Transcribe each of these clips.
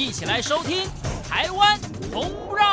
一起来收听《台湾红不让》。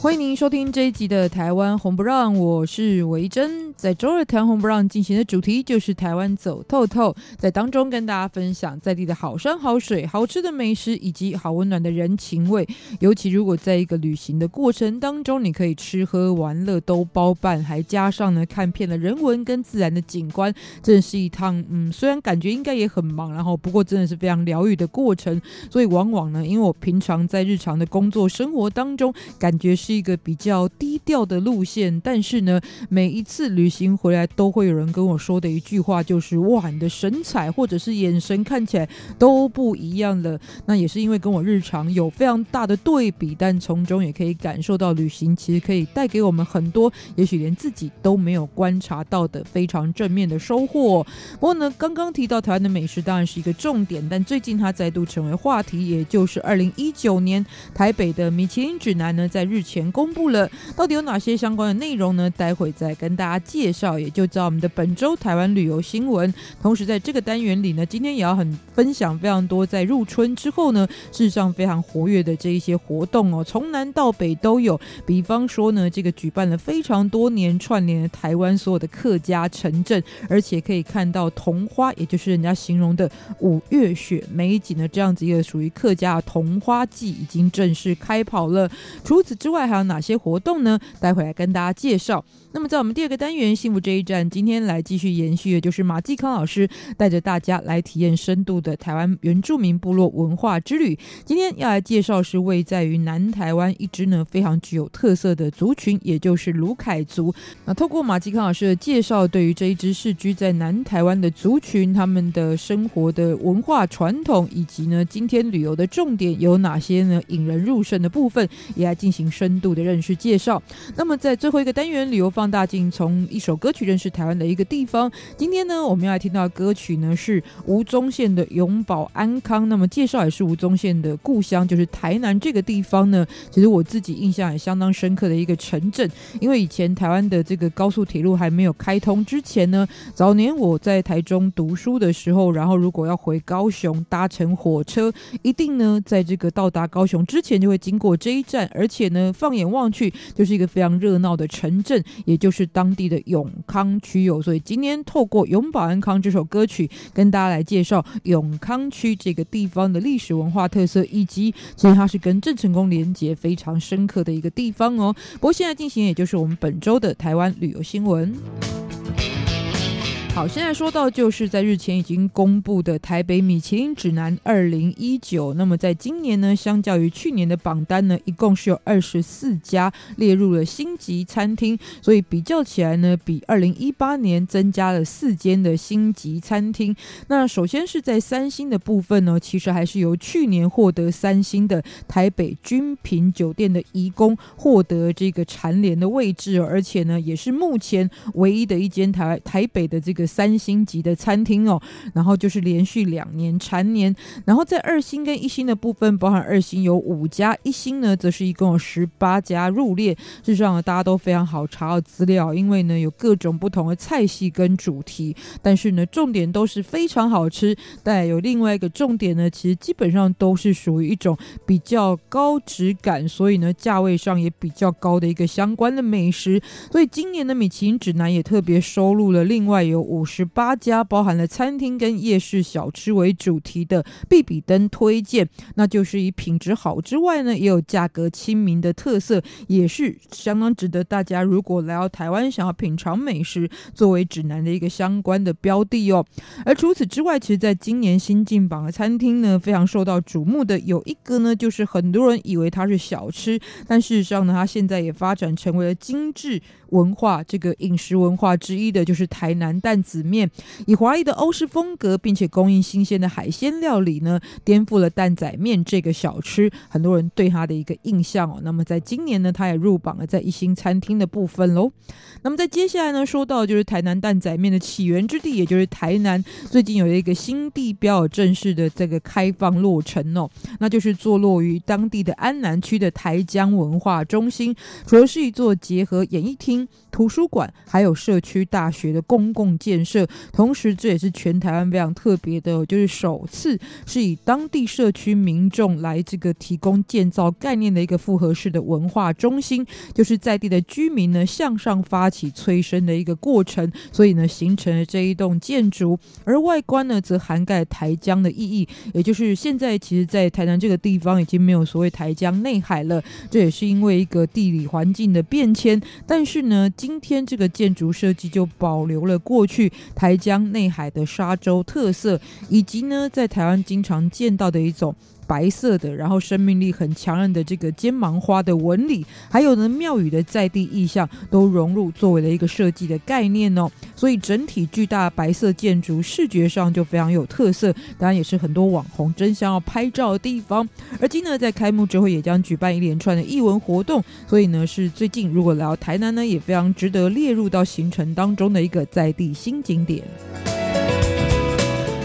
欢迎您收听这一集的《台湾红不让》，我是维珍。在周二谈红不让进行的主题就是台湾走透透，在当中跟大家分享在地的好山好水、好吃的美食以及好温暖的人情味。尤其如果在一个旅行的过程当中，你可以吃喝玩乐都包办，还加上呢看遍了人文跟自然的景观，真的是一趟嗯，虽然感觉应该也很忙，然后不过真的是非常疗愈的过程。所以往往呢，因为我平常在日常的工作生活当中，感觉是。一个比较低调的路线，但是呢，每一次旅行回来都会有人跟我说的一句话就是：“哇，你的神采或者是眼神看起来都不一样了。”那也是因为跟我日常有非常大的对比，但从中也可以感受到旅行其实可以带给我们很多，也许连自己都没有观察到的非常正面的收获。不过呢，刚刚提到台湾的美食当然是一个重点，但最近它再度成为话题，也就是二零一九年台北的米其林指南呢，在日前。公布了到底有哪些相关的内容呢？待会再跟大家介绍，也就知道我们的本周台湾旅游新闻。同时在这个单元里呢，今天也要很分享非常多在入春之后呢，事实上非常活跃的这一些活动哦，从南到北都有。比方说呢，这个举办了非常多年，串联了台湾所有的客家城镇，而且可以看到桐花，也就是人家形容的五月雪美景的这样子一个属于客家的桐花季，已经正式开跑了。除此之外，还有哪些活动呢？待会来跟大家介绍。那么，在我们第二个单元“幸福这一站”，今天来继续延续的就是马继康老师带着大家来体验深度的台湾原住民部落文化之旅。今天要来介绍是位在于南台湾一支呢非常具有特色的族群，也就是卢凯族。那透过马继康老师的介绍，对于这一支世居在南台湾的族群，他们的生活的文化传统，以及呢今天旅游的重点有哪些呢？引人入胜的部分，也来进行深度的认识介绍。那么在最后一个单元旅游放大镜，从一首歌曲认识台湾的一个地方。今天呢，我们要来听到的歌曲呢是吴宗宪的《永保安康》。那么介绍也是吴宗宪的故乡，就是台南这个地方呢。其实我自己印象也相当深刻的一个城镇，因为以前台湾的这个高速铁路还没有开通之前呢，早年我在台中读书的时候，然后如果要回高雄搭乘火车，一定呢在这个到达高雄之前就会经过这一站，而且呢放眼望去就是一个非常热闹的城镇，也就是当地的永康区有。所以今天透过《永保安康》这首歌曲，跟大家来介绍永康区这个地方的历史文化特色，以及所以它是跟郑成功连接非常深刻的一个地方哦。不过现在进行，也就是我们本周的台湾旅游新闻。好，现在说到就是在日前已经公布的台北米其林指南二零一九。那么在今年呢，相较于去年的榜单呢，一共是有二十四家列入了星级餐厅，所以比较起来呢，比二零一八年增加了四间的星级餐厅。那首先是在三星的部分呢，其实还是由去年获得三星的台北君品酒店的颐宫获得这个蝉联的位置，而且呢，也是目前唯一的一间台台北的这个。三星级的餐厅哦，然后就是连续两年蝉联，然后在二星跟一星的部分，包含二星有五家，一星呢则是一共有十八家入列。事实上呢，大家都非常好查到资料，因为呢有各种不同的菜系跟主题，但是呢重点都是非常好吃。但有另外一个重点呢，其实基本上都是属于一种比较高质感，所以呢价位上也比较高的一个相关的美食。所以今年的米其林指南也特别收录了另外有五十八家，包含了餐厅跟夜市小吃为主题的必比登推荐，那就是以品质好之外呢，也有价格亲民的特色，也是相当值得大家如果来到台湾想要品尝美食作为指南的一个相关的标的哦。而除此之外，其实在今年新进榜的餐厅呢，非常受到瞩目的有一个呢，就是很多人以为它是小吃，但事实上呢，它现在也发展成为了精致文化这个饮食文化之一的，就是台南蛋子面，以华丽的欧式风格，并且供应新鲜的海鲜料理呢，颠覆了蛋仔面这个小吃很多人对它的一个印象哦。那么在今年呢，它也入榜了在一星餐厅的部分喽。那么在接下来呢，说到就是台南蛋仔面的起源之地，也就是台南，最近有一个新地标正式的这个开放落成哦，那就是坐落于当地的安南区的台江文化中心，主要是一座结合演艺厅、图书馆还有社区大学的公共建建设，同时这也是全台湾非常特别的，就是首次是以当地社区民众来这个提供建造概念的一个复合式的文化中心，就是在地的居民呢向上发起催生的一个过程，所以呢形成了这一栋建筑，而外观呢则涵盖台江的意义，也就是现在其实，在台南这个地方已经没有所谓台江内海了，这也是因为一个地理环境的变迁，但是呢。今天这个建筑设计就保留了过去台江内海的沙洲特色，以及呢，在台湾经常见到的一种。白色的，然后生命力很强韧的这个尖芒花的纹理，还有呢庙宇的在地意象，都融入作为了一个设计的概念哦。所以整体巨大白色建筑视觉上就非常有特色，当然也是很多网红争相要拍照的地方。而今呢，在开幕之后也将举办一连串的艺文活动，所以呢是最近如果来到台南呢，也非常值得列入到行程当中的一个在地新景点。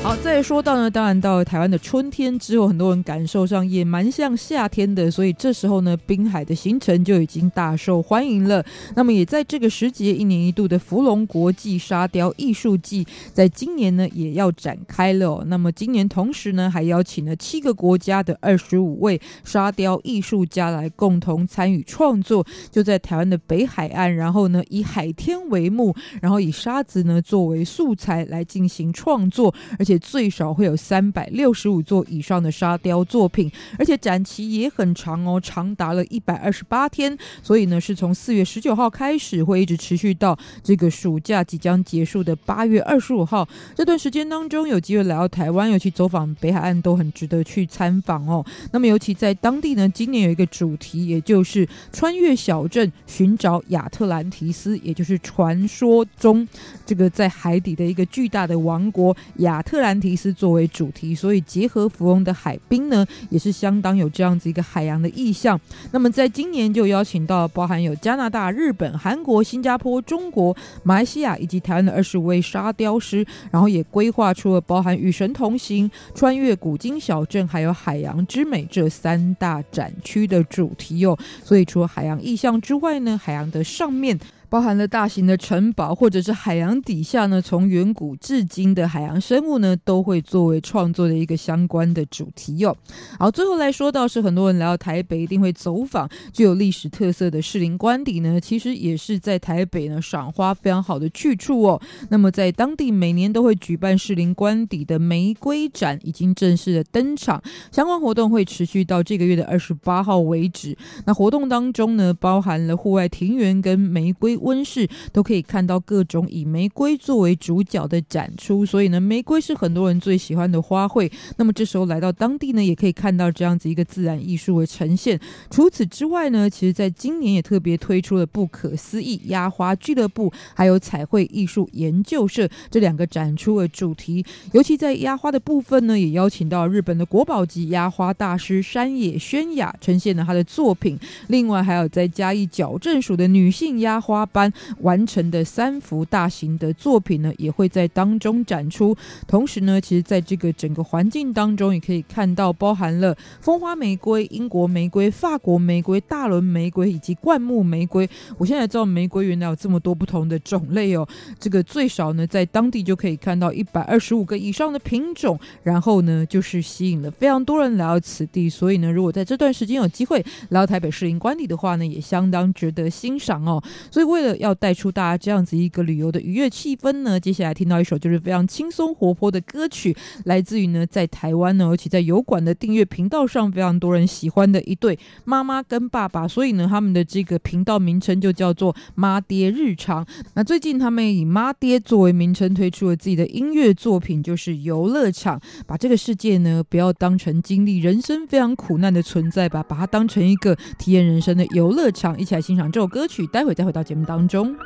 好，再说到呢，当然到了台湾的春天之后，很多人感受上也蛮像夏天的，所以这时候呢，滨海的行程就已经大受欢迎了。那么也在这个时节，一年一度的福隆国际沙雕艺术季，在今年呢也要展开了。那么今年同时呢，还邀请了七个国家的二十五位沙雕艺术家来共同参与创作，就在台湾的北海岸，然后呢以海天为幕，然后以沙子呢作为素材来进行创作，而且。且最少会有三百六十五座以上的沙雕作品，而且展期也很长哦，长达了一百二十八天。所以呢，是从四月十九号开始，会一直持续到这个暑假即将结束的八月二十五号。这段时间当中，有机会来到台湾，尤其走访北海岸，都很值得去参访哦。那么，尤其在当地呢，今年有一个主题，也就是穿越小镇，寻找亚特兰提斯，也就是传说中这个在海底的一个巨大的王国亚特兰。提斯作为主题，所以结合福隆的海滨呢，也是相当有这样子一个海洋的意象。那么在今年就邀请到包含有加拿大、日本、韩国、新加坡、中国、马来西亚以及台湾的二十位沙雕师，然后也规划出了包含与神同行、穿越古今小镇，还有海洋之美这三大展区的主题哦。所以除了海洋意象之外呢，海洋的上面。包含了大型的城堡，或者是海洋底下呢，从远古至今的海洋生物呢，都会作为创作的一个相关的主题哟。好，最后来说到是很多人来到台北一定会走访具有历史特色的士林官邸呢，其实也是在台北呢赏花非常好的去处哦。那么在当地每年都会举办士林官邸的玫瑰展，已经正式的登场，相关活动会持续到这个月的二十八号为止。那活动当中呢，包含了户外庭园跟玫瑰。温室都可以看到各种以玫瑰作为主角的展出，所以呢，玫瑰是很多人最喜欢的花卉。那么这时候来到当地呢，也可以看到这样子一个自然艺术的呈现。除此之外呢，其实在今年也特别推出了不可思议压花俱乐部，还有彩绘艺术研究社这两个展出的主题。尤其在压花的部分呢，也邀请到日本的国宝级压花大师山野宣雅呈现了他的作品。另外还有在嘉义矫正署的女性压花班完成的三幅大型的作品呢，也会在当中展出。同时呢，其实在这个整个环境当中，也可以看到包含了风花玫瑰、英国玫瑰、法国玫瑰、大轮玫瑰以及灌木玫瑰。我现在知道玫瑰原来有这么多不同的种类哦。这个最少呢，在当地就可以看到一百二十五个以上的品种。然后呢，就是吸引了非常多人来到此地。所以呢，如果在这段时间有机会来到台北士林官邸的话呢，也相当值得欣赏哦。所以为了要带出大家这样子一个旅游的愉悦气氛呢，接下来听到一首就是非常轻松活泼的歌曲，来自于呢在台湾呢，而且在油管的订阅频道上非常多人喜欢的一对妈妈跟爸爸，所以呢他们的这个频道名称就叫做妈爹日常。那最近他们以妈爹作为名称推出了自己的音乐作品，就是游乐场，把这个世界呢不要当成经历人生非常苦难的存在吧，把它当成一个体验人生的游乐场，一起来欣赏这首歌曲，待会再回到节目当中。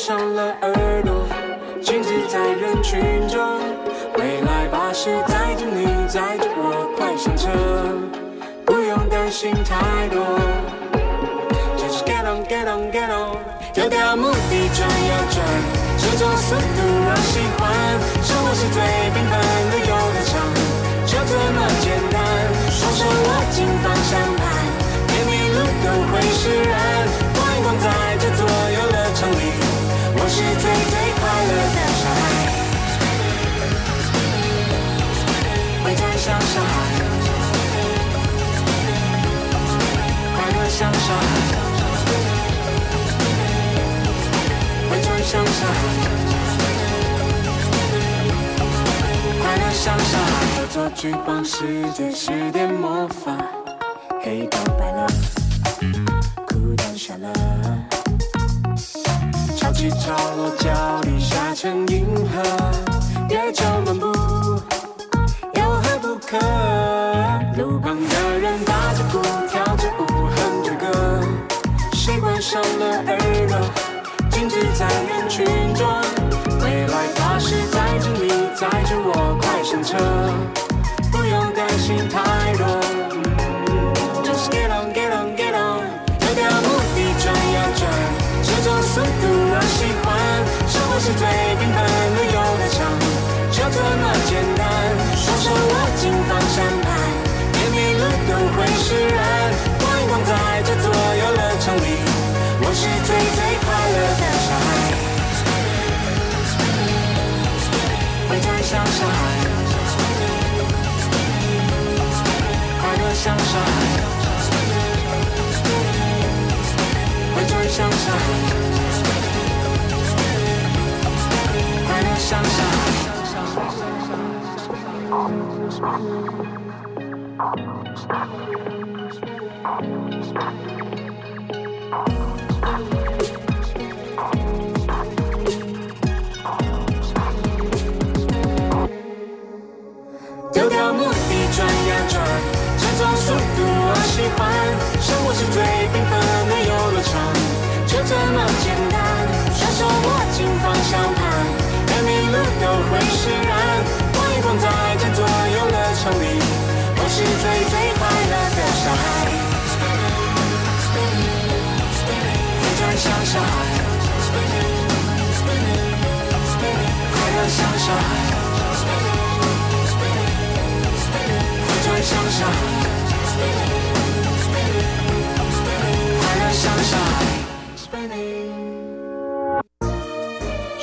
上了耳朵？静止在人群中。未来巴士载着你，载着我，快上车，不用担心太多。就是 get on get on get on，丢掉目的转呀转，这种速度我喜欢。生活是最平凡的游乐场。就这么简单，双手握紧方向盘，连迷路都会释然。是最最快乐的小孩。会转向小孩，快乐像小孩。会转向小孩。快乐像小孩，恶作剧帮世界施点魔法，黑到白了，哭到笑了，起潮落，脚底下成银河，月球漫步，有何不可？路旁的人打着鼓，跳着舞，哼着歌，谁关上了耳朵，静止在人群中。未来巴士载着你，载着我，快上车，不用担心太多。Just get on get on get on，丢掉目的转呀转，这种速度。是最缤纷的游乐场，就这么简单。双手握紧方向盘，连迷路都会释然。光一光在这座游乐场里，我是最最快乐的小孩。会转向小孩，快乐像小孩。会转向小孩，快乐像小孩。喜欢，生活是最缤纷的游乐场，就这么简单。双手握紧方向盘，路都会释然。我一光在这座游乐场里，我是最最快乐的小孩。会转向小孩，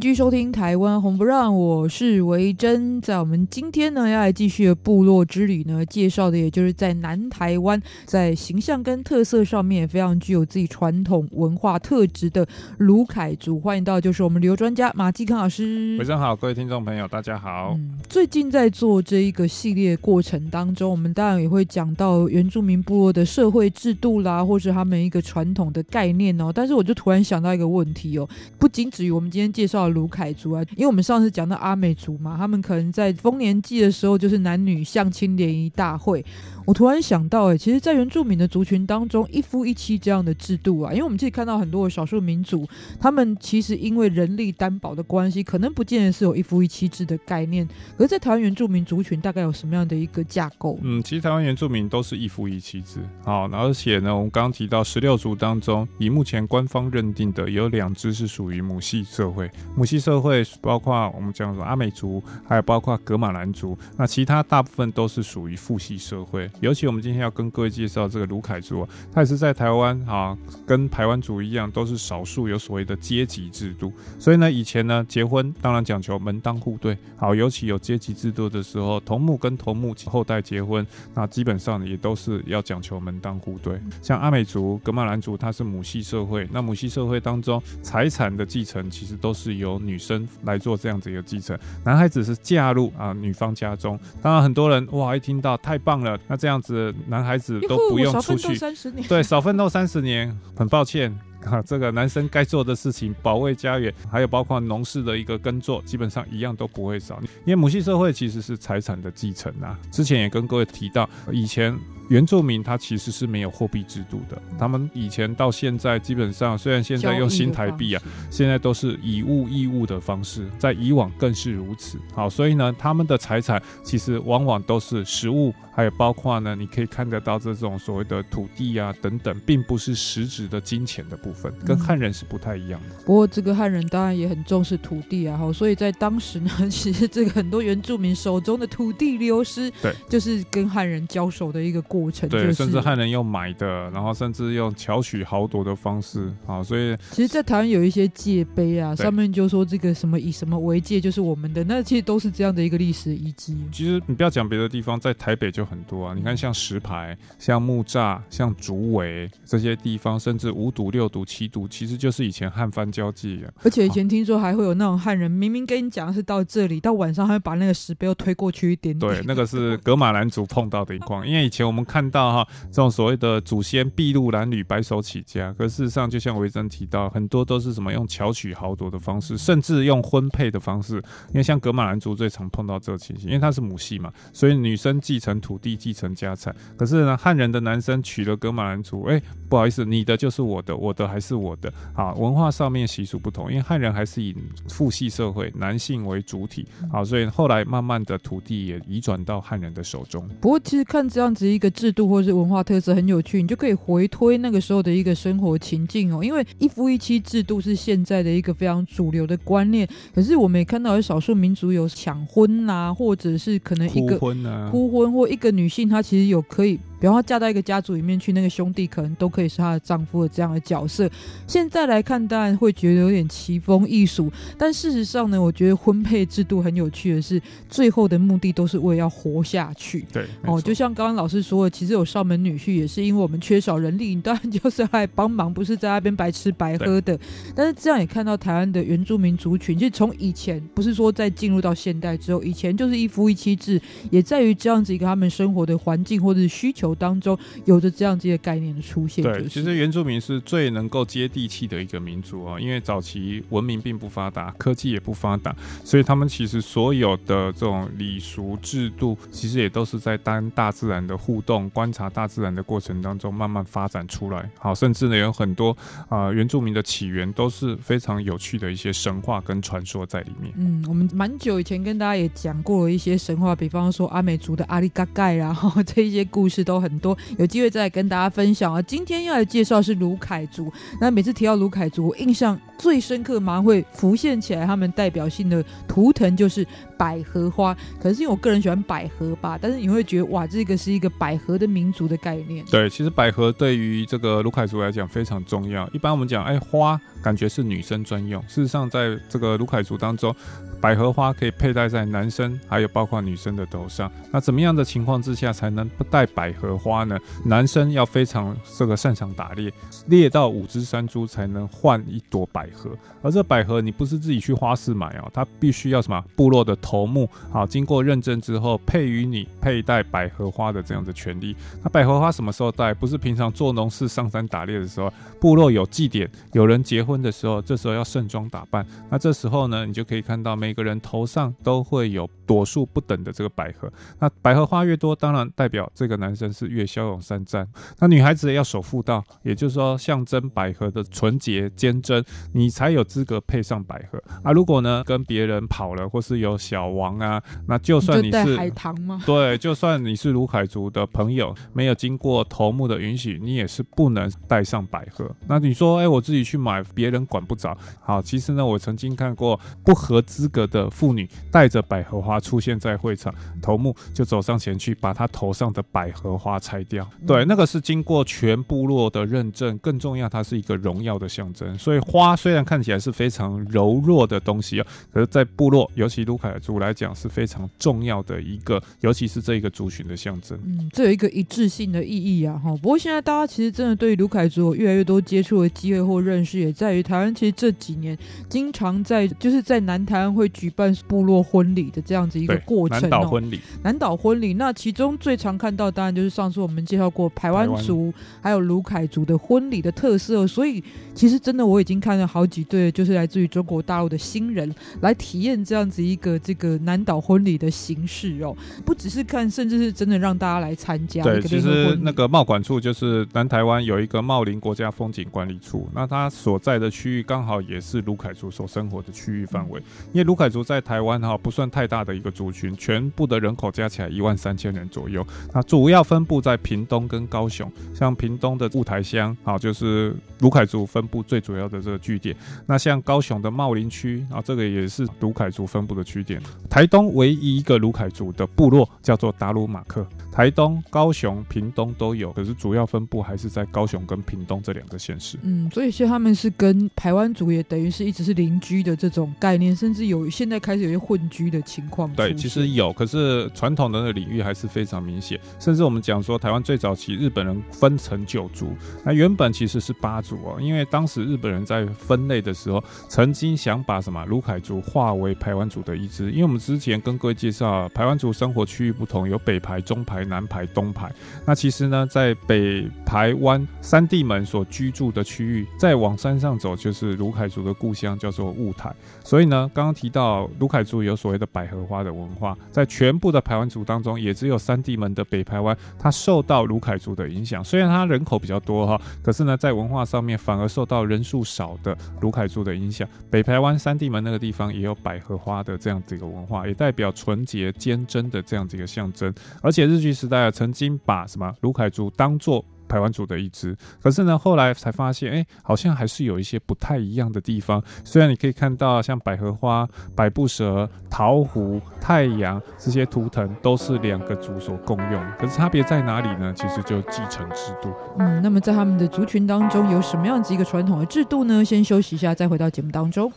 继续收听台湾红不让，我是维珍。在我们今天呢，要来继续的部落之旅呢，介绍的也就是在南台湾，在形象跟特色上面也非常具有自己传统文化特质的卢凯族。欢迎到就是我们旅游专家马继康老师。维珍好，各位听众朋友，大家好。嗯，最近在做这一个系列过程当中，我们当然也会讲到原住民部落的社会制度啦，或是他们一个传统的概念哦。但是我就突然想到一个问题哦，不仅止于我们今天介绍。卢凯族啊，因为我们上次讲到阿美族嘛，他们可能在丰年祭的时候就是男女相亲联谊大会。我突然想到，哎，其实，在原住民的族群当中，一夫一妻这样的制度啊，因为我们自己看到很多的少数民族，他们其实因为人力担保的关系，可能不见得是有一夫一妻制的概念。可是，在台湾原住民族群，大概有什么样的一个架构？嗯，其实台湾原住民都是一夫一妻制。好，而且呢，我们刚刚提到十六族当中，以目前官方认定的，有两支是属于母系社会。母系社会包括我们讲的阿美族，还有包括格玛兰族。那其他大部分都是属于父系社会。尤其我们今天要跟各位介绍这个卢凯族，他也是在台湾啊，跟台湾族一样，都是少数有所谓的阶级制度。所以呢，以前呢，结婚当然讲求门当户对，好，尤其有阶级制度的时候，同母跟同母后代结婚，那基本上也都是要讲求门当户对。像阿美族、格玛兰族，它是母系社会，那母系社会当中，财产的继承其实都是由女生来做这样子一个继承，男孩子是嫁入啊女方家中。当然，很多人哇一听到太棒了，那这样子男孩子都不用出去，对，少奋斗三十年，很抱歉。啊，这个男生该做的事情，保卫家园，还有包括农事的一个耕作，基本上一样都不会少。因为母系社会其实是财产的继承啊。之前也跟各位提到，以前。原住民他其实是没有货币制度的，他们以前到现在基本上，虽然现在用新台币啊，现在都是以物易物的方式，在以往更是如此。好，所以呢，他们的财产其实往往都是实物，还有包括呢，你可以看得到这种所谓的土地啊等等，并不是实质的金钱的部分，跟汉人是不太一样的。嗯、不过这个汉人当然也很重视土地啊，好，所以在当时呢，其实这个很多原住民手中的土地流失，对，就是跟汉人交手的一个过。对，甚至汉人用买的，然后甚至用巧取豪夺的方式，啊，所以其实，在台湾有一些界碑啊，上面就说这个什么以什么为界就是我们的，那其实都是这样的一个历史遗迹。其实你不要讲别的地方，在台北就很多啊，你看像石牌、像木栅、像竹围这些地方，甚至五堵、六堵、七堵，其实就是以前汉番交际啊。而且以前听说还会有那种汉人明明跟你讲的是到这里，到晚上还会把那个石碑又推过去一点点。对，那个是噶玛兰族碰到的一况，因为以前我们看到哈，这种所谓的祖先筚路蓝缕、白手起家，可事实上就像维珍提到，很多都是什么用巧取豪夺的方式，甚至用婚配的方式。因为像格马兰族最常碰到这个情形，因为他是母系嘛，所以女生继承土地、继承家产。可是呢，汉人的男生娶了格马兰族，哎，不好意思，你的就是我的，我的还是我的。啊，文化上面习俗不同，因为汉人还是以父系社会，男性为主体。好，所以后来慢慢的土地也移转到汉人的手中。不过其实看这样子一个制度或是文化特色很有趣，你就可以回推那个时候的一个生活情境哦。因为一夫一妻制度是现在的一个非常主流的观念，可是我们也看到有少数民族有抢婚啊，或者是可能一个哭婚啊，哭婚或一个女性她其实有可以。比方说嫁到一个家族里面去，那个兄弟可能都可以是她的丈夫的这样的角色。现在来看，当然会觉得有点奇风异俗，但事实上呢，我觉得婚配制度很有趣的是，最后的目的都是为了要活下去。对，哦，就像刚刚老师说的，其实有上门女婿也是因为我们缺少人力，你当然就是要来帮忙，不是在那边白吃白喝的。但是这样也看到台湾的原住民族群，其实从以前不是说在进入到现代之后，以前就是一夫一妻制，也在于这样子一个他们生活的环境或者是需求。当中有着这样子的概念的出现，对，其实原住民是最能够接地气的一个民族啊，因为早期文明并不发达，科技也不发达，所以他们其实所有的这种礼俗制度，其实也都是在当大自然的互动、观察大自然的过程当中慢慢发展出来。好，甚至呢有很多啊、呃、原住民的起源都是非常有趣的一些神话跟传说在里面。嗯，我们蛮久以前跟大家也讲过一些神话，比方说阿美族的阿里嘎盖啦，然后这一些故事都。很多有机会再来跟大家分享啊！今天要来介绍是卢凯族。那每次提到卢凯族，我印象最深刻，马上会浮现起来，他们代表性的图腾就是百合花。可是因为我个人喜欢百合吧，但是你会觉得哇，这个是一个百合的民族的概念。对，其实百合对于这个卢凯族来讲非常重要。一般我们讲，哎，花感觉是女生专用。事实上，在这个卢凯族当中，百合花可以佩戴在男生，还有包括女生的头上。那怎么样的情况之下才能不戴百合花呢？男生要非常这个擅长打猎，猎到五只山猪才能换一朵百合。而这百合你不是自己去花市买哦，它必须要什么部落的头目啊，经过认证之后配予你佩戴百合花的这样的权利。那百合花什么时候戴？不是平常做农事上山打猎的时候，部落有祭典，有人结婚的时候，这时候要盛装打扮。那这时候呢，你就可以看到每每个人头上都会有朵数不等的这个百合，那百合花越多，当然代表这个男生是越骁勇善战。那女孩子要守妇道，也就是说象征百合的纯洁坚贞，你才有资格配上百合啊。如果呢跟别人跑了，或是有小王啊，那就算你是海棠吗？对，就算你是卢凯族的朋友，没有经过头目的允许，你也是不能带上百合。那你说，哎，我自己去买，别人管不着。好，其实呢，我曾经看过不合资格。的妇女带着百合花出现在会场，头目就走上前去，把她头上的百合花拆掉。对，那个是经过全部落的认证，更重要，它是一个荣耀的象征。所以花虽然看起来是非常柔弱的东西啊，可是，在部落，尤其卢凯族来讲是非常重要的一个，尤其是这一个族群的象征。嗯，这有一个一致性的意义啊，哈。不过现在大家其实真的对卢凯族有越来越多接触的机会或认识，也在于台湾其实这几年经常在就是在南台湾会举办部落婚礼的这样子一个过程。南岛婚礼，南岛婚礼，那其中最常看到当然就是上次我们介绍过排湾族还有卢凯族的婚礼的特色，所以其实真的我已经看了好几对，就是来自于中国大陆的新人来体验这样子一个这个南岛婚礼的形式哦，不只是看，甚至是真的让大家来参加。对，其实那个贸管处就是南台湾有一个茂林国家风景管理处，那它所在的区域刚好也是卢凯族所生活的区域范围，因为卢凯族在台湾哈不算太大的一个族群，全部的人口加起来一万三千人左右，那主要分布在屏东跟高雄，像屏东的雾台乡，好就是卢凯族分布最主要的这个据点，那像高雄的茂林区啊，这个也是卢凯族分布的据点，台东唯一一个卢凯族的部落叫做达鲁马克。台东、高雄、屏东都有，可是主要分布还是在高雄跟屏东这两个县市。嗯，所以其实他们是跟台湾族也等于是一直是邻居的这种概念，甚至有现在开始有些混居的情况。对，其实有，可是传统的那个领域还是非常明显。甚至我们讲讲说，台湾最早期日本人分成九族，那原本其实是八族哦，因为当时日本人在分类的时候，曾经想把什么卢凯族划为排湾族的一支，因为我们之前跟各位介绍，排湾族生活区域不同，有北排、中排。南排、东排，那其实呢，在北排湾三地门所居住的区域，再往山上走就是卢凯族的故乡，叫做雾台。所以呢，刚刚提到卢凯族有所谓的百合花的文化，在全部的排湾族当中，也只有三地门的北排湾，它受到卢凯族的影响。虽然它人口比较多哈，可是呢，在文化上面反而受到人数少的卢凯族的影响。北台湾三地门那个地方也有百合花的这样子一个文化，也代表纯洁坚贞的这样子一个象征。而且日据时代啊曾经把什么卢凯族当做排湾族的一支，可是呢，后来才发现，哎、好像还是有一些不太一样的地方。虽然你可以看到像百合花、百步蛇、桃湖、太阳这些图腾都是两个族所共用，可是差别在哪里呢？其实就继承制度。嗯，那么在他们的族群当中有什么样子一个传统的制度呢？先休息一下，再回到节目当中。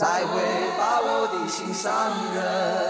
才会把，我的心上人。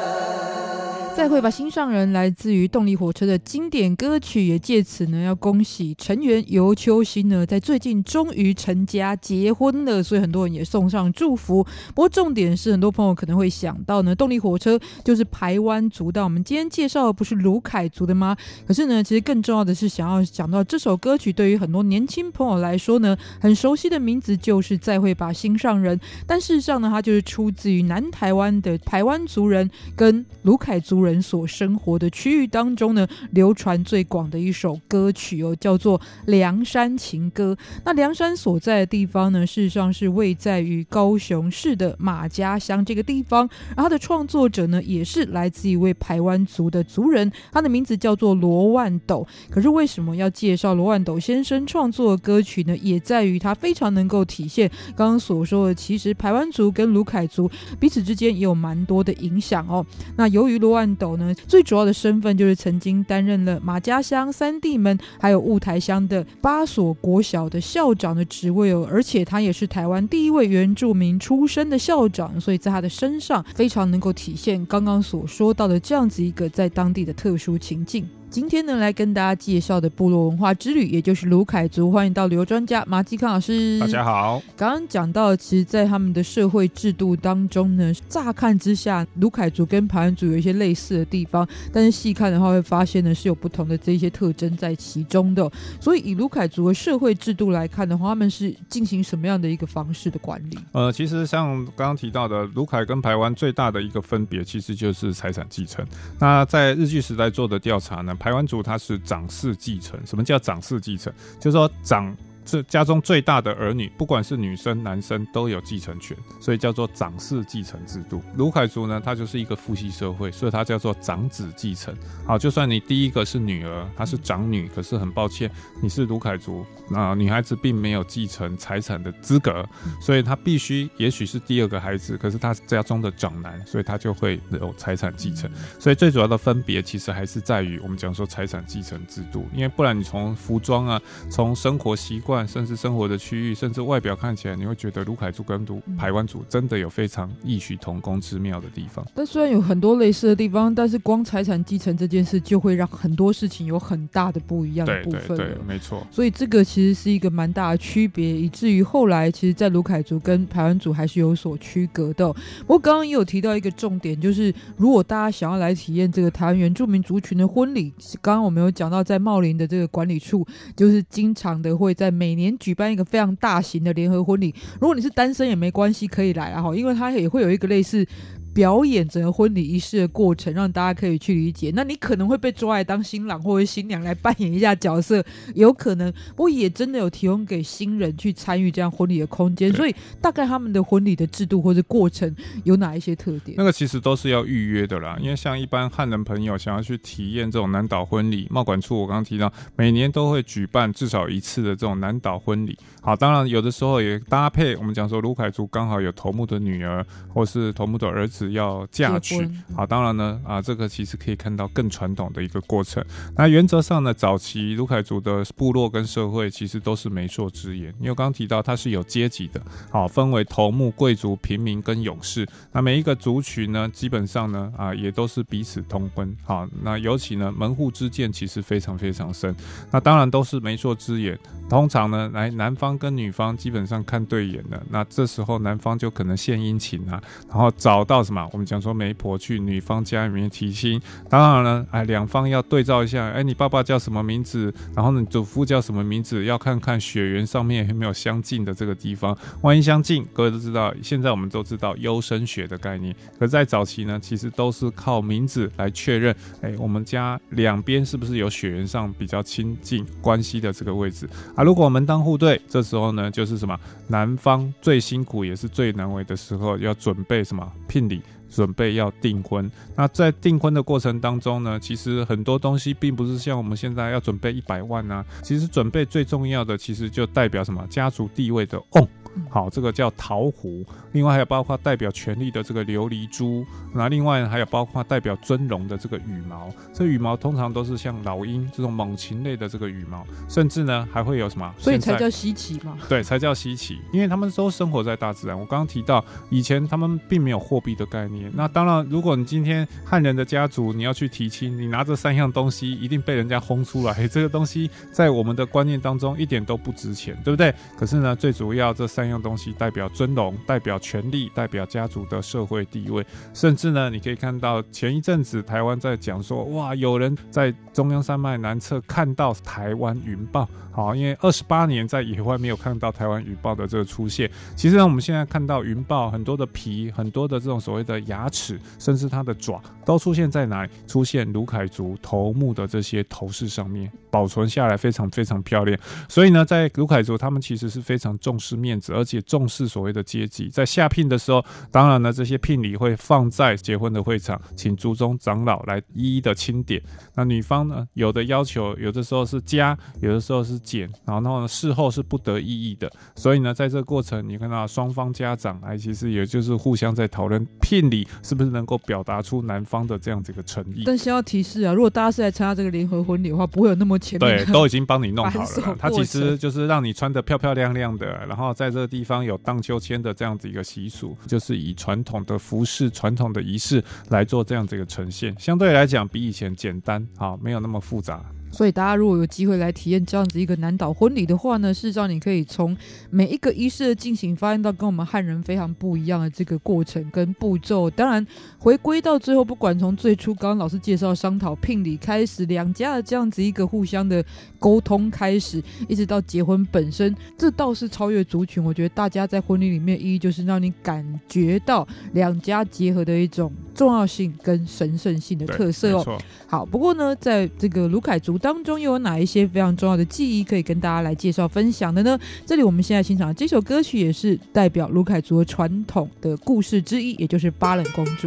再会吧，心上人来自于动力火车的经典歌曲，也借此呢要恭喜成员游秋兴呢，在最近终于成家结婚了，所以很多人也送上祝福。不过重点是，很多朋友可能会想到呢，动力火车就是台湾族，但我们今天介绍的不是卢凯族的吗？可是呢，其实更重要的是，想要讲到这首歌曲，对于很多年轻朋友来说呢，很熟悉的名字就是《再会吧，心上人》，但事实上呢，它就是出自于南台湾的台湾族人跟卢凯族人人所生活的区域当中呢，流传最广的一首歌曲哦，叫做《凉山情歌》。那凉山所在的地方呢，事实上是位在于高雄市的马家乡这个地方。然后他的创作者呢，也是来自一位排湾族的族人，他的名字叫做罗万斗。可是为什么要介绍罗万斗先生创作的歌曲呢？也在于他非常能够体现刚刚所说的，其实排湾族跟鲁凯族彼此之间也有蛮多的影响哦。那由于罗万斗呢，最主要的身份就是曾经担任了马家乡、三地门还有雾台乡的八所国小的校长的职位哦，而且他也是台湾第一位原住民出身的校长，所以在他的身上非常能够体现刚刚所说到的这样子一个在当地的特殊情境。今天呢，来跟大家介绍的部落文化之旅，也就是卢凯族，欢迎到旅游专家马继康老师。大家好。刚刚讲到，其实，在他们的社会制度当中呢，乍看之下，卢凯族跟排湾族有一些类似的地方，但是细看的话，会发现呢是有不同的这些特征在其中的。所以，以卢凯族的社会制度来看的话，他们是进行什么样的一个方式的管理？呃，其实像刚刚提到的，卢凯跟排湾最大的一个分别，其实就是财产继承。那在日据时代做的调查呢，台湾族他是长嗣继承。什么叫长嗣继承？就是说长。是家中最大的儿女，不管是女生男生都有继承权，所以叫做长嗣继承制度。卢凯族呢，它就是一个父系社会，所以它叫做长子继承。好，就算你第一个是女儿，她是长女，可是很抱歉，你是卢凯族，那女孩子并没有继承财产的资格，所以她必须，也许是第二个孩子，可是她是家中的长男，所以她就会有财产继承。所以最主要的分别其实还是在于我们讲说财产继承制度，因为不然你从服装啊，从生活习惯。甚至生活的区域，甚至外表看起来，你会觉得卢凯族跟鲁排湾族真的有非常异曲同工之妙的地方。但虽然有很多类似的地方，但是光财产继承这件事，就会让很多事情有很大的不一样的部分。对对对，没错。所以这个其实是一个蛮大的区别，以至于后来其实，在卢凯族跟台湾族还是有所区隔的。不过刚刚也有提到一个重点，就是如果大家想要来体验这个台湾原住民族群的婚礼，刚刚我们有讲到，在茂林的这个管理处，就是经常的会在每每年举办一个非常大型的联合婚礼。如果你是单身也没关系，可以来啊哈，因为它也会有一个类似。表演整个婚礼仪式的过程，让大家可以去理解。那你可能会被抓来当新郎或者新娘来扮演一下角色，有可能。不过也真的有提供给新人去参与这样婚礼的空间。所以大概他们的婚礼的制度或者过程有哪一些特点？那个其实都是要预约的啦。因为像一般汉人朋友想要去体验这种南岛婚礼，贸管处我刚刚提到，每年都会举办至少一次的这种南岛婚礼。好，当然有的时候也搭配我们讲说卢凯族刚好有头目的女儿或是头目的儿子。始要嫁娶结婚。好，当然呢，啊，这个其实可以看到更传统的一个过程。那原则上呢，早期卢凯族的部落跟社会其实都是媒妁之言，因为我刚刚提到它是有阶级的，好，分为头目、贵族、平民跟勇士。那每一个族群呢，基本上呢，啊，也都是彼此通婚。好，那尤其呢，门户之见其实非常非常深。那当然都是媒妁之言。通常呢，来男方跟女方基本上看对眼了，那这时候男方就可能献殷勤啊，然后找到什么？我们讲说媒婆去女方家里面提亲。当然了，哎，两方要对照一下，哎，你爸爸叫什么名字？然后呢，祖父叫什么名字？要看看血缘上面有没有相近的这个地方。万一相近，各位都知道，现在我们都知道优生学的概念。可在早期呢，其实都是靠名字来确认，哎，我们家两边是不是有血缘上比较亲近关系的这个位置。啊，如果门当户对，这时候呢，就是什么？男方最辛苦也是最难为的时候，要准备什么？聘礼，准备要订婚。那在订婚的过程当中呢，其实很多东西并不是像我们现在要准备一百万啊。其实准备最重要的，其实就代表什么？家族地位的哦。好，这个叫桃壶。另外还有包括代表权力的这个琉璃珠。那另外还有包括代表尊荣的这个羽毛。这羽毛通常都是像老鹰这种猛禽类的这个羽毛，甚至呢还会有什么？所以才叫稀奇嘛。对，才叫稀奇，因为他们都生活在大自然。我刚刚提到，以前他们并没有货币的概念。那当然，如果你今天汉人的家族你要去提亲，你拿这三样东西，一定被人家轰出来。这个东西在我们的观念当中一点都不值钱，对不对？可是呢，最主要这三。三样东西代表尊荣，代表权力，代表家族的社会地位，甚至呢，你可以看到前一阵子台湾在讲说，哇，有人在中央山脉南侧看到台湾云豹。好，因为二十八年在野外没有看到台湾云豹的这个出现。其实呢，我们现在看到云豹很多的皮，很多的这种所谓的牙齿，甚至它的爪，都出现在哪里？出现卢凯族头目的这些头饰上面，保存下来非常非常漂亮。所以呢，在卢凯族，他们其实是非常重视面子，而且重视所谓的阶级。在下聘的时候，当然呢，这些聘礼会放在结婚的会场，请族中长老来一一的清点。那女方呢，有的要求，有的时候是加，有的时候是。减，然后呢，事后是不得异议的，所以呢，在这个过程，你看到双方家长哎，其实也就是互相在讨论聘礼是不是能够表达出男方的这样子一个诚意。但需要提示啊，如果大家是来参加这个联合婚礼的话，不会有那么前面对，都已经帮你弄好了。它其实就是让你穿得漂漂亮亮的，然后在这个地方有荡秋千的这样子一个习俗，就是以传统的服饰、传统的仪式来做这样子一个呈现，相对来讲比以前简单，好，没有那么复杂。所以大家如果有机会来体验这样子一个南岛婚礼的话呢，事实上你可以从每一个仪式的进行，发现到跟我们汉人非常不一样的这个过程跟步骤。当然，回归到最后，不管从最初刚刚老师介绍商讨聘礼开始，两家的这样子一个互相的沟通开始，一直到结婚本身，这倒是超越族群。我觉得大家在婚礼里面意义就是让你感觉到两家结合的一种重要性跟神圣性的特色哦。好，不过呢，在这个卢凯族。当中又有哪一些非常重要的记忆可以跟大家来介绍分享的呢？这里我们现在欣赏这首歌曲也是代表卢凯族传统的故事之一，也就是巴冷公主。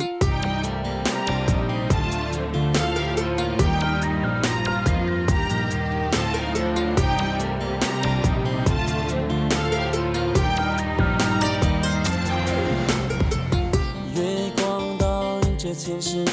月光倒映着前世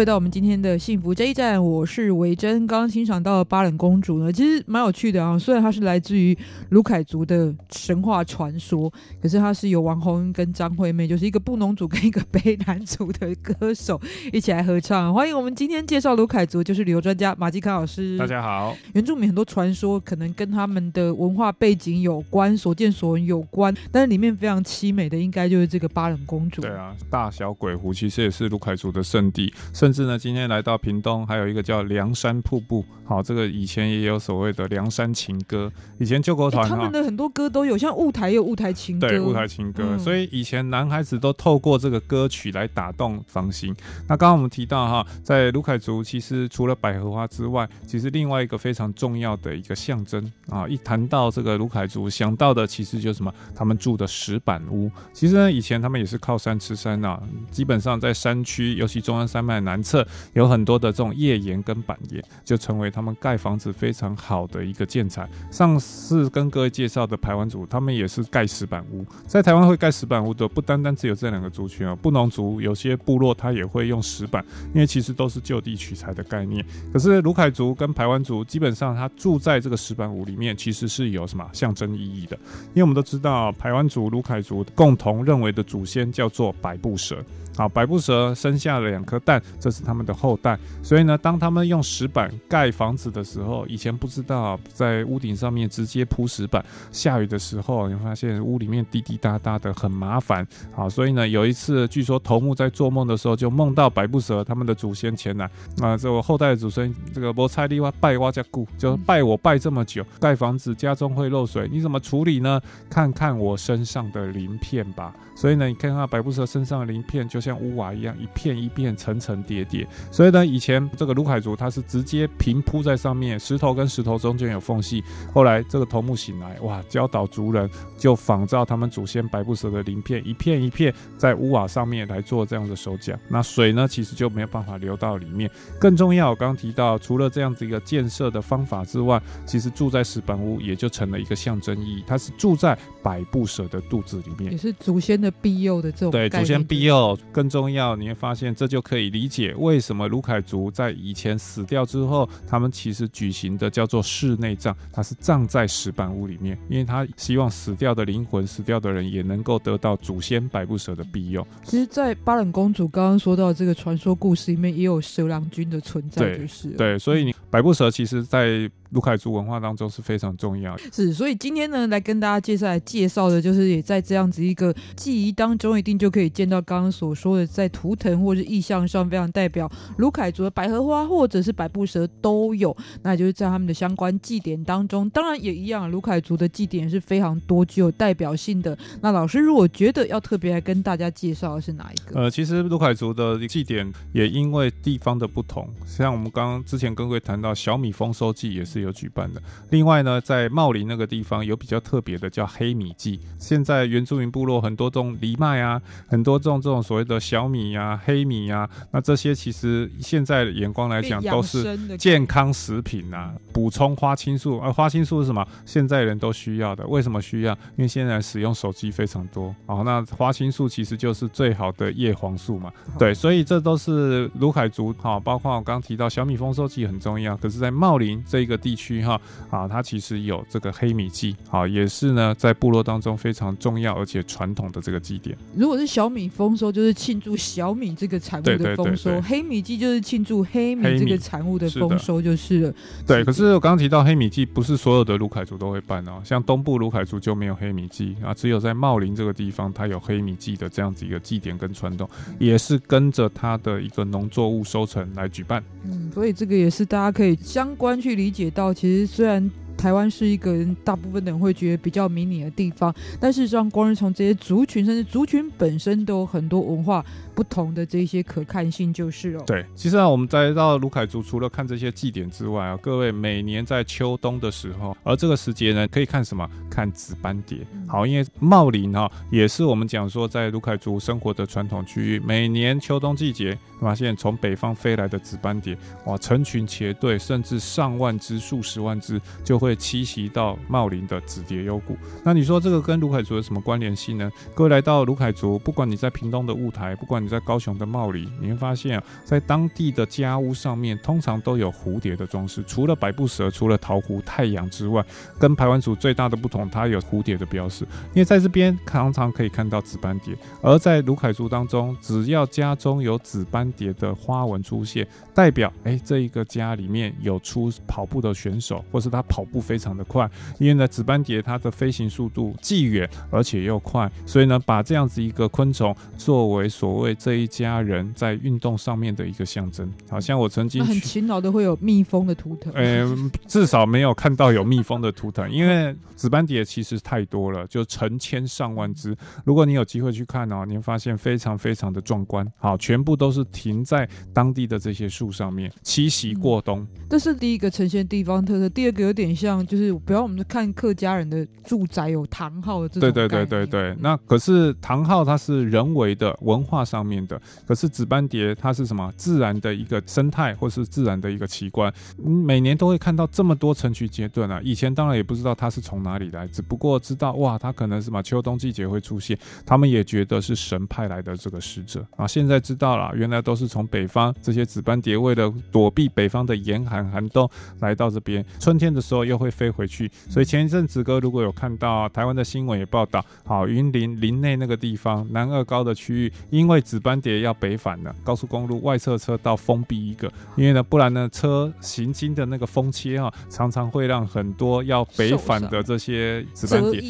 回到我们今天的幸福这一站，我是维珍。刚刚欣赏到的巴冷公主呢，其实蛮有趣的啊。虽然它是来自于卢凯族的神话传说，可是它是由王红恩跟张惠妹，就是一个布农族跟一个卑南族的歌手一起来合唱。欢迎我们今天介绍卢凯族，就是旅游专家马继康老师。大家好，原住民很多传说可能跟他们的文化背景有关，所见所闻有关，但是里面非常凄美的，应该就是这个巴冷公主。对啊，大小鬼湖其实也是卢凯族的圣地。甚至呢，今天来到屏东，还有一个叫梁山瀑布。好，这个以前也有所谓的梁山情歌。以前救国团、欸、他们的很多歌都有，像雾台有雾台情歌。对，雾台情歌。嗯、所以以前男孩子都透过这个歌曲来打动芳心。那刚刚我们提到哈，在卢凯族其实除了百合花之外，其实另外一个非常重要的一个象征啊，一谈到这个卢凯族，想到的其实就是什么？他们住的石板屋。其实呢，以前他们也是靠山吃山啊，基本上在山区，尤其中央山脉南侧有很多的这种页岩跟板岩，就成为他们盖房子非常好的一个建材。上次跟各位介绍的排湾族，他们也是盖石板屋。在台湾会盖石板屋的，不单单只有这两个族群哦，布农族有些部落他也会用石板，因为其实都是就地取材的概念。可是卢凯族跟排湾族基本上他住在这个石板屋里面，其实是有什么象征意义的？因为我们都知道排湾族、卢凯族共同认为的祖先叫做百步蛇。好，百步蛇生下了两颗蛋，这是他们的后代。所以呢，当他们用石板盖房子的时候，以前不知道在屋顶上面直接铺石板，下雨的时候你会发现屋里面滴滴答答的很麻烦。好，所以呢，有一次据说头目在做梦的时候就梦到百步蛇他们的祖先前来，啊，这我后代的祖先这个摩蔡利哇拜哇加固，就拜我拜这么久，盖房子家中会漏水，你怎么处理呢？看看我身上的鳞片吧。所以呢，你看看百步蛇身上的鳞片，就像屋瓦一样，一片一片，层层叠叠。所以呢，以前这个卢凯族它是直接平铺在上面，石头跟石头中间有缝隙。后来这个头目醒来，哇，教导族人就仿照他们祖先白布蛇的鳞片，一片一片在屋瓦上面来做这样的手脚。那水呢，其实就没有办法流到里面。更重要，我刚刚提到，除了这样子一个建设的方法之外，其实住在石板屋也就成了一个象征意义，它是住在百步蛇的肚子里面，也是祖先的庇佑的这种对祖先庇佑更重要，你会发现这就可以理解为什么卢凯族在以前死掉之后，他们其实举行的叫做室内葬，他是葬在石板屋里面，因为他希望死掉的灵魂、死掉的人也能够得到祖先百步蛇的庇佑。其实，在巴冷公主刚刚说到这个传说故事里面，也有蛇郎君的存在，就是对，对，所以你百步蛇其实，在鲁凯族文化当中是非常重要的。是，所以今天呢，来跟大家介绍来介绍的，就是也在这样子一个记忆当中，一定就可以见到刚刚所说的，在图腾或是意象上非常代表卢凯族的百合花或者是百步蛇都有。那就是在他们的相关祭典当中，当然也一样，卢凯族的祭典是非常多，具有代表性的。那老师如果觉得要特别来跟大家介绍的是哪一个？呃，其实卢凯族的祭典也因为地方的不同，像我们刚刚之前跟各位谈到小米丰收祭也是有举办的。另外呢，在茂林那个地方有比较特别的叫黑米祭。现在原住民部落很多种藜麦啊，很多种这种所谓的小米呀、啊、黑米呀、啊，那这些其实现在的眼光来讲都是健康食品啊，补充花青素。而、啊、花青素是什么？现在人都需要的。为什么需要？因为现在使用手机非常多。哦，那花青素其实就是最好的叶黄素嘛。对，所以这都是卢凯族哈，包括我刚刚提到小米丰收季很重要。可是，在茂林这一个地区哈。啊，它其实有这个黑米祭，啊，也是呢，在部落当中非常重要而且传统的这个祭典。如果是小米丰收，就是庆祝小米这个产物的丰收；黑米祭就是庆祝黑米这个产物的丰收，就是了。对，可是我刚刚提到黑米祭，不是所有的卢凯族都会办哦，像东部卢凯族就没有黑米祭啊，只有在茂林这个地方，它有黑米祭的这样子一个祭典跟传统，也是跟着它的一个农作物收成来举办。嗯，所以这个也是大家可以相关去理解到，其实虽然。台湾是一个人大部分的人会觉得比较迷你的地方，但事实上，光是从这些族群，甚至族群本身都有很多文化不同的这些可看性，就是哦。对，其实啊，我们在到卢凯族，除了看这些祭典之外啊，各位每年在秋冬的时候，而这个时节呢，可以看什么？看紫斑蝶。好，因为茂林哈也是我们讲说在卢凯族生活的传统区域，每年秋冬季节，发现从北方飞来的紫斑蝶，哇，成群结队，甚至上万只、数十万只，就会。会栖息到茂林的紫蝶幽谷。那你说这个跟卢凯族有什么关联性呢？各位来到卢凯族，不管你在屏东的雾台，不管你在高雄的茂林，你会发现啊，在当地的家屋上面，通常都有蝴蝶的装饰。除了百步蛇、除了桃湖、太阳之外，跟排湾族最大的不同，它有蝴蝶的标识。因为在这边常常可以看到紫斑蝶，而在卢凯族当中，只要家中有紫斑蝶的花纹出现，代表哎，这一个家里面有出跑步的选手，或是他跑步。非常的快，因为呢，紫斑蝶它的飞行速度既远而且又快，所以呢，把这样子一个昆虫作为所谓这一家人在运动上面的一个象征。好像我曾经很勤劳的会有蜜蜂的图腾，嗯，至少没有看到有蜜蜂的图腾，因为紫斑蝶其实太多了，就成千上万只。如果你有机会去看哦，你会发现非常非常的壮观。好，全部都是停在当地的这些树上面栖息过冬。这是第一个呈现地方特色，第二个有点像。就是，不要我们看客家人的住宅有堂号的这种。对对对对对。那可是堂号它是人为的文化上面的，可是紫斑蝶它是什么？自然的一个生态，或是自然的一个奇观。每年都会看到这么多成群结队啊！以前当然也不知道它是从哪里来，只不过知道哇，它可能是什么秋冬季节会出现，他们也觉得是神派来的这个使者啊。现在知道了，原来都是从北方这些紫斑蝶为了躲避北方的严寒寒冬来到这边，春天的时候又会飞回去，所以前一阵子哥如果有看到台湾的新闻也报道，好，云林林内那个地方南二高的区域，因为紫斑蝶要北返了，高速公路外侧车道封闭一个，因为呢，不然呢车行经的那个风切啊，常常会让很多要北返的这些紫斑蝶，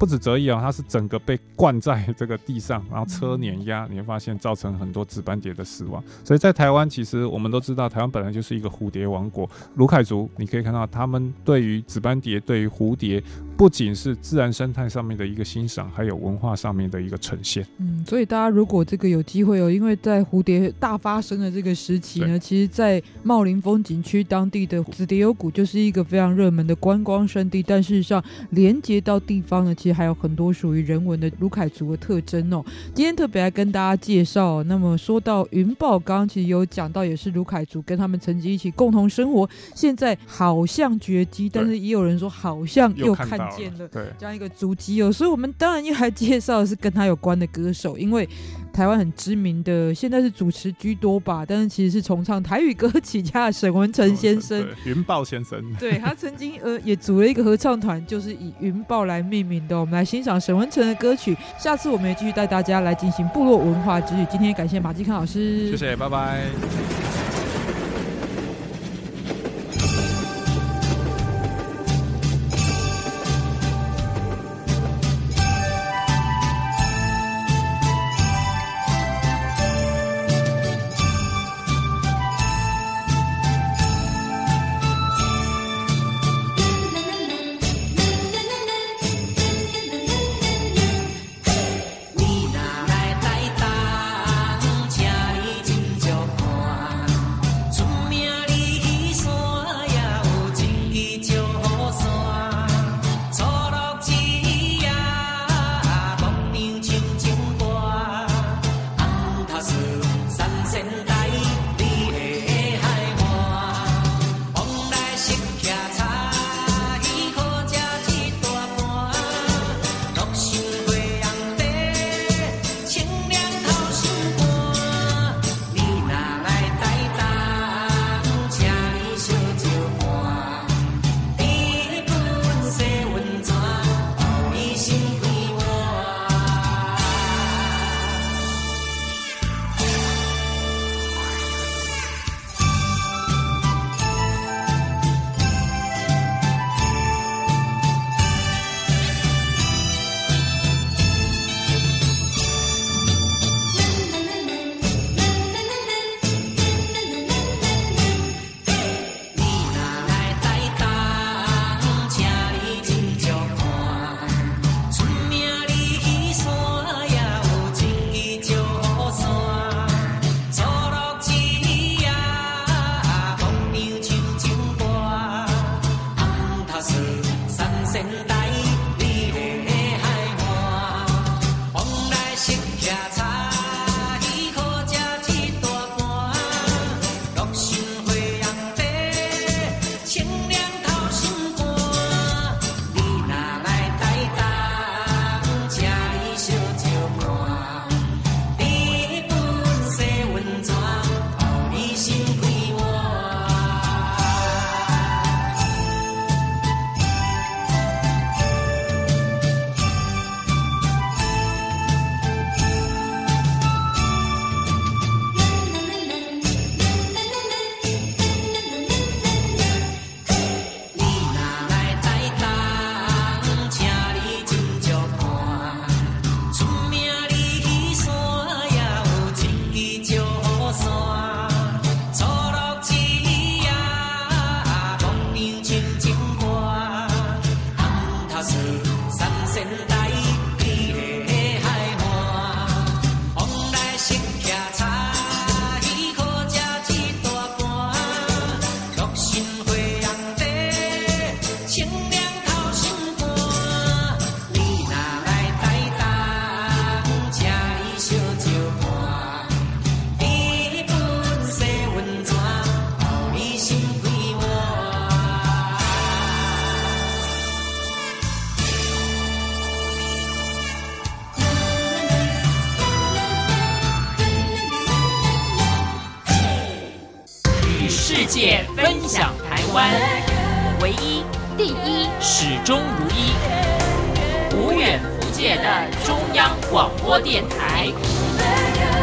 不止折翼啊，它是整个被灌在这个地上，然后车碾压，你会发现造成很多紫斑蝶的死亡。所以在台湾，其实我们都知道，台湾本来就是一个蝴蝶王国，卢凯族你可以看到他们对于紫斑蝶对于蝴蝶，不仅是自然生态上面的一个欣赏，还有文化上面的一个呈现。嗯，所以大家如果这个有机会哦，因为在蝴蝶大发生的这个时期呢，其实，在茂林风景区当地的紫蝶幽谷就是一个非常热门的观光胜地。但事实上，连接到地方呢，其实还有很多属于人文的卢凯族的特征哦。今天特别来跟大家介绍。那么说到云豹，刚刚其实有讲到，也是卢凯族跟他们曾经一起共同生活，现在好像绝迹，但是也有人说好像又看见了这样一个足迹哦，所以我们当然又来介绍的是跟他有关的歌手，因为台湾很知名的，现在是主持居多吧，但是其实是重唱台语歌起家的沈文成先生，云豹先生，对，他曾经呃也组了一个合唱团，就是以云豹来命名的。我们来欣赏沈文成的歌曲，下次我们也继续带大家来进行部落文化之旅。今天感谢马继康老师，谢谢，拜拜。第一、始终如一，无远弗届的中央广播电台。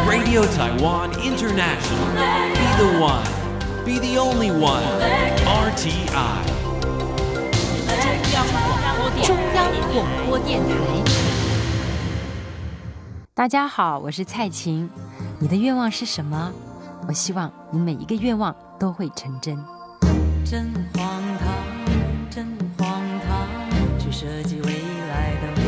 Radio Taiwan International, be the one, be the only one. RTI。中央广播电台。大家好，我是蔡琴。你的愿望是什么？我希望你每一个愿望都会成真。真荒唐，真荒唐，去设计未来的每一刻。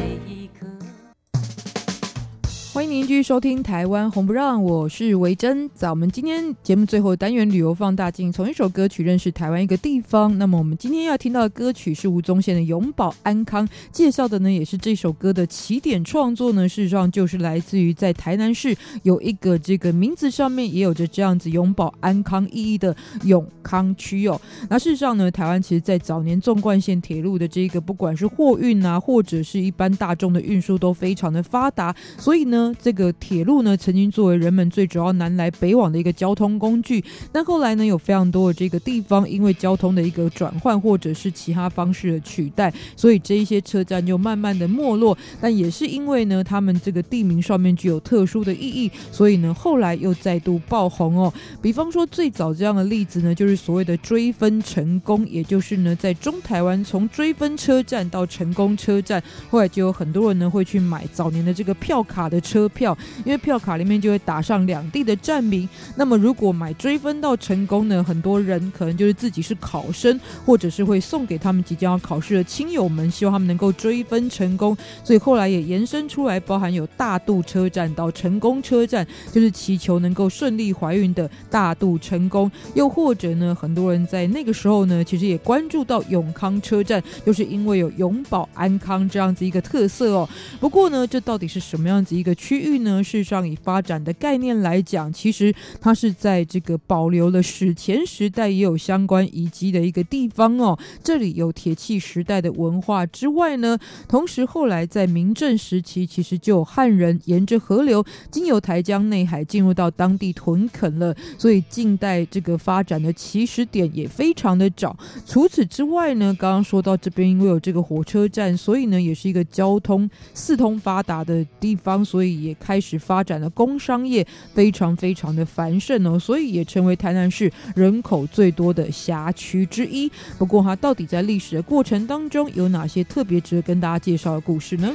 欢迎您继续收听《台湾红不让》，我是维珍。在我们今天节目最后单元旅游放大镜，从一首歌曲认识台湾一个地方。那么我们今天要听到的歌曲是吴宗宪的《永保安康》，介绍的呢也是这首歌的起点创作呢，事实上就是来自于在台南市有一个这个名字上面也有着这样子永保安康意义的永康区哦。那事实上呢，台湾其实在早年纵贯线铁路的这个不管是货运啊，或者是一般大众的运输都非常的发达，所以呢。这个铁路呢，曾经作为人们最主要南来北往的一个交通工具。那后来呢，有非常多的这个地方，因为交通的一个转换或者是其他方式的取代，所以这一些车站就慢慢的没落。但也是因为呢，他们这个地名上面具有特殊的意义，所以呢，后来又再度爆红哦。比方说，最早这样的例子呢，就是所谓的追分成功，也就是呢，在中台湾从追分车站到成功车站，后来就有很多人呢会去买早年的这个票卡的车票，因为票卡里面就会打上两地的站名。那么如果买追分到成功呢，很多人可能就是自己是考生，或者是会送给他们即将要考试的亲友们，希望他们能够追分成功。所以后来也延伸出来，包含有大渡车站到成功车站，就是祈求能够顺利怀孕的大渡成功。又或者呢，很多人在那个时候呢，其实也关注到永康车站，就是因为有永保安康这样子一个特色哦。不过呢，这到底是什么样子一个区域呢？事实上，以发展的概念来讲，其实它是在这个保留了史前时代也有相关遗迹的一个地方哦。这里有铁器时代的文化之外呢，同时后来在明郑时期，其实就有汉人沿着河流经由台江内海进入到当地屯垦了，所以近代这个发展的起始点也非常的早。除此之外呢，刚刚说到这边，因为有这个火车站，所以呢也是一个交通四通发达的地方，所以也开始发展了工商业，非常非常的繁盛哦，所以也成为台南市人口最多的辖区之一。不过哈，到底在历史的过程当中有哪些特别值得跟大家介绍的故事呢？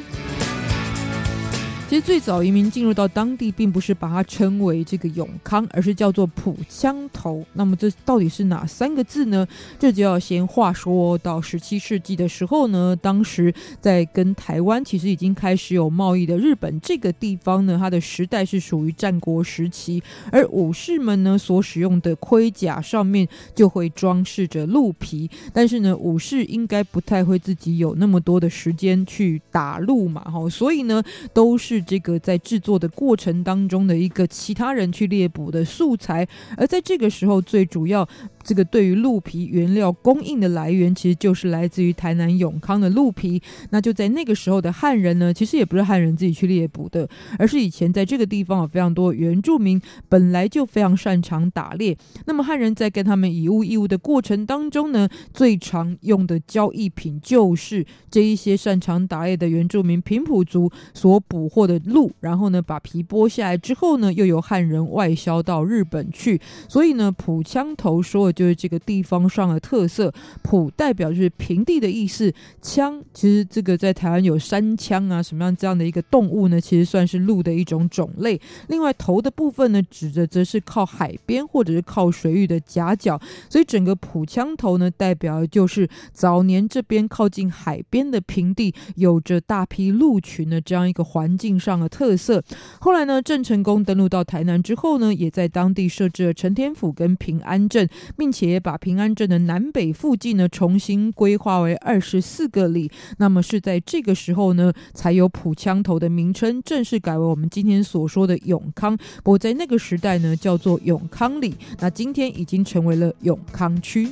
其实最早移民进入到当地，并不是把它称为这个永康，而是叫做埔枪头。那么这到底是哪三个字呢？这就要先话说到十七世纪的时候呢，当时在跟台湾其实已经开始有贸易的日本这个地方呢，它的时代是属于战国时期，而武士们呢所使用的盔甲上面就会装饰着鹿皮，但是呢，武士应该不太会自己有那么多的时间去打鹿嘛，哈，所以呢都是。是这个在制作的过程当中的一个其他人去猎捕的素材，而在这个时候，最主要这个对于鹿皮原料供应的来源，其实就是来自于台南永康的鹿皮。那就在那个时候的汉人呢，其实也不是汉人自己去猎捕的，而是以前在这个地方有非常多原住民本来就非常擅长打猎。那么汉人在跟他们以物易物的过程当中呢，最常用的交易品就是这一些擅长打猎的原住民平埔族所捕获的鹿，然后呢，把皮剥下来之后呢，又由汉人外销到日本去。所以呢，埔枪头说就是这个地方上的特色。埔代表就是平地的意思，枪其实这个在台湾有山枪啊什么样这样的一个动物呢，其实算是鹿的一种种类。另外头的部分呢，指的则是靠海边或者是靠水域的夹角。所以整个埔枪头呢，代表的就是早年这边靠近海边的平地，有着大批鹿群的这样一个环境。上的特色。后来呢，郑成功登陆到台南之后呢，也在当地设置了承天府跟平安镇，并且把平安镇的南北附近呢重新规划为二十四个里。那么是在这个时候呢，才有埔枪头的名称正式改为我们今天所说的永康。不过在那个时代呢，叫做永康里。那今天已经成为了永康区。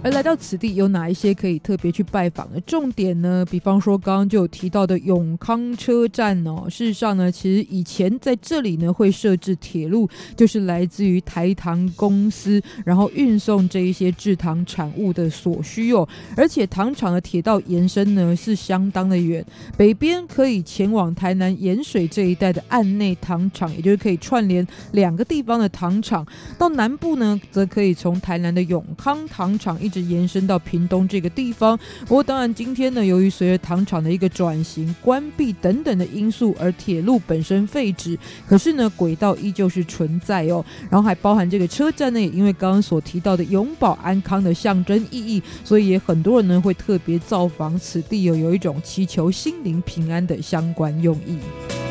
而来到此地有哪一些可以特别去拜访的重点呢？比方说刚刚就有提到的永康车站哦。事实上呢，其实以前在这里呢会设置铁路，就是来自于台糖公司，然后运送这一些制糖产物的所需哦。而且糖厂的铁道延伸呢是相当的远，北边可以前往台南盐水这一带的岸内糖厂，也就是可以串联两个地方的糖厂；到南部呢，则可以从台南的永康糖厂一直延伸到屏东这个地方，不过当然今天呢，由于随着糖厂的一个转型、关闭等等的因素，而铁路本身废止，可是呢，轨道依旧是存在哦。然后还包含这个车站呢，也因为刚刚所提到的永保安康的象征意义，所以也很多人呢会特别造访此地，有有一种祈求心灵平安的相关用意。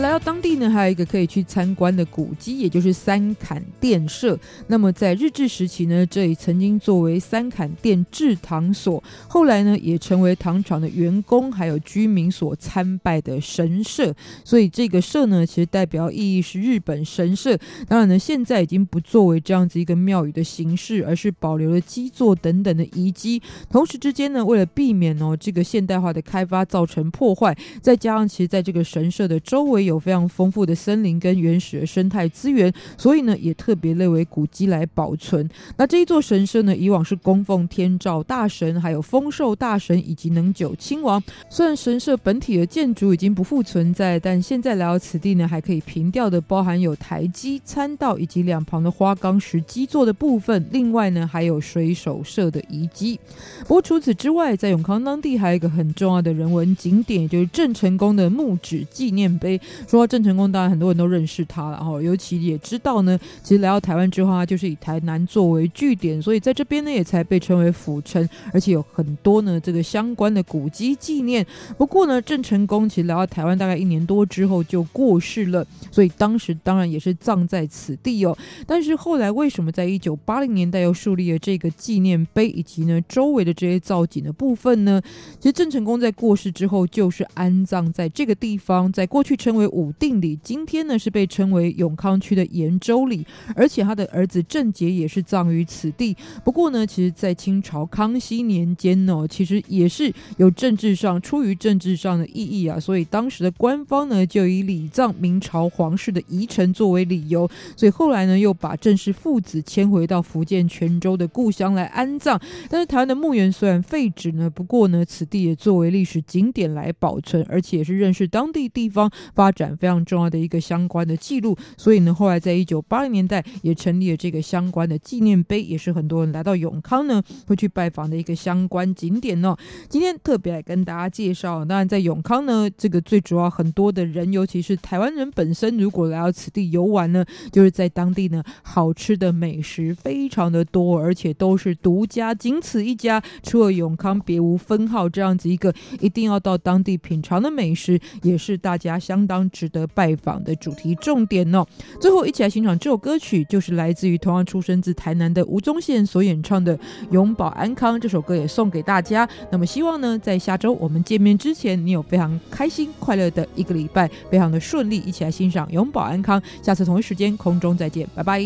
来到当地呢，还有一个可以去参观的古迹，也就是三坎殿社。那么在日治时期呢，这里曾经作为三坎殿制糖所，后来呢也成为糖厂的员工还有居民所参拜的神社。所以这个社呢，其实代表意义是日本神社。当然呢，现在已经不作为这样子一个庙宇的形式，而是保留了基座等等的遗迹。同时之间呢，为了避免哦这个现代化的开发造成破坏，再加上其实在这个神社的周围。有非常丰富的森林跟原始的生态资源，所以呢，也特别列为古迹来保存。那这一座神社呢，以往是供奉天照大神、还有丰寿大神以及能久亲王。虽然神社本体的建筑已经不复存在，但现在来到此地呢，还可以凭吊的包含有台基、参道以及两旁的花岗石基座的部分。另外呢，还有水手社的遗迹。不过除此之外，在永康当地还有一个很重要的人文景点，也就是郑成功的墓址纪念碑。说到郑成功，当然很多人都认识他了，然后尤其也知道呢，其实来到台湾之后，他就是以台南作为据点，所以在这边呢，也才被称为府城，而且有很多呢这个相关的古迹纪念。不过呢，郑成功其实来到台湾大概一年多之后就过世了，所以当时当然也是葬在此地哦。但是后来为什么在一九八零年代又树立了这个纪念碑，以及呢周围的这些造景的部分呢？其实郑成功在过世之后就是安葬在这个地方，在过去称为武定里，今天呢是被称为永康区的延州里，而且他的儿子郑杰也是葬于此地。不过呢，其实，在清朝康熙年间呢，其实也是有政治上出于政治上的意义啊，所以当时的官方呢就以礼葬明朝皇室的遗臣作为理由，所以后来呢又把郑氏父子迁回到福建泉州的故乡来安葬。但是台湾的墓园虽然废止呢，不过呢此地也作为历史景点来保存，而且也是认识当地地方发展。非常重要的一个相关的记录，所以呢，后来在一九八零年代也成立了这个相关的纪念碑，也是很多人来到永康呢会去拜访的一个相关景点哦。今天特别来跟大家介绍，当然在永康呢，这个最主要很多的人，尤其是台湾人本身，如果来到此地游玩呢，就是在当地呢好吃的美食非常的多，而且都是独家，仅此一家，除了永康别无分号，这样子一个一定要到当地品尝的美食，也是大家相当值得拜访的主题重点哦。最后一起来欣赏这首歌曲，就是来自于同样出生自台南的吴宗宪所演唱的《永保安康》。这首歌也送给大家。那么希望呢，在下周我们见面之前，你有非常开心快乐的一个礼拜，非常的顺利。一起来欣赏《永保安康》。下次同一时间空中再见，拜拜。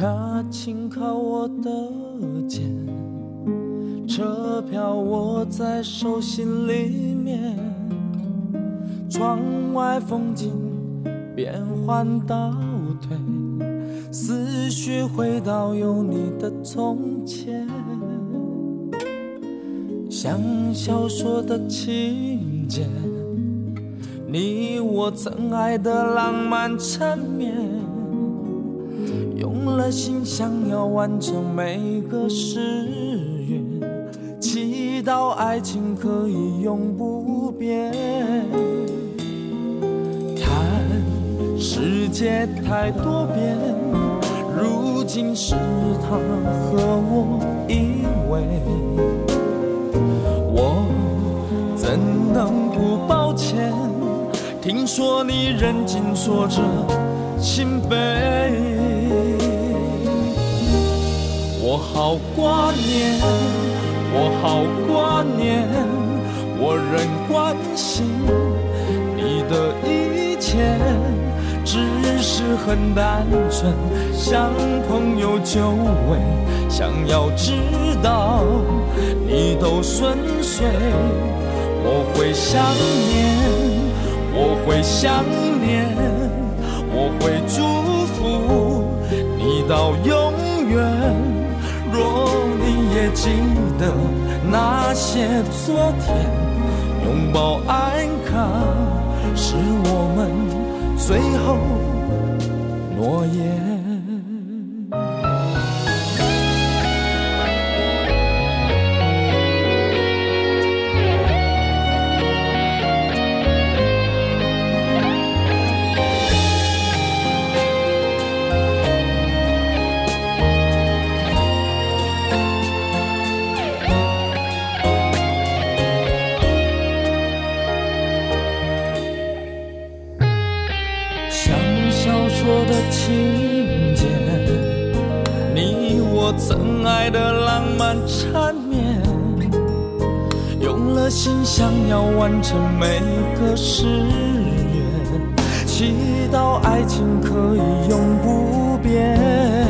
他轻靠我的肩，车票握在手心里面，窗外风景变幻倒退，思绪回到有你的从前，像小说的情节，你我曾爱的浪漫缠绵。用了心想要完成每个誓愿，祈祷爱情可以永不变。看世界太多变，如今是他和我依偎，我怎能不抱歉？听说你认真说着心扉。我好挂念，我好挂念，我仍关心你的一切，只是很单纯，像朋友久违，想要知道你都顺遂。我会想念，我会想念，我会祝福你到永远。若你也记得那些昨天，拥抱安康，是我们最后诺言。爱的浪漫缠绵，用了心想要完成每个誓言，祈祷爱情可以永不变。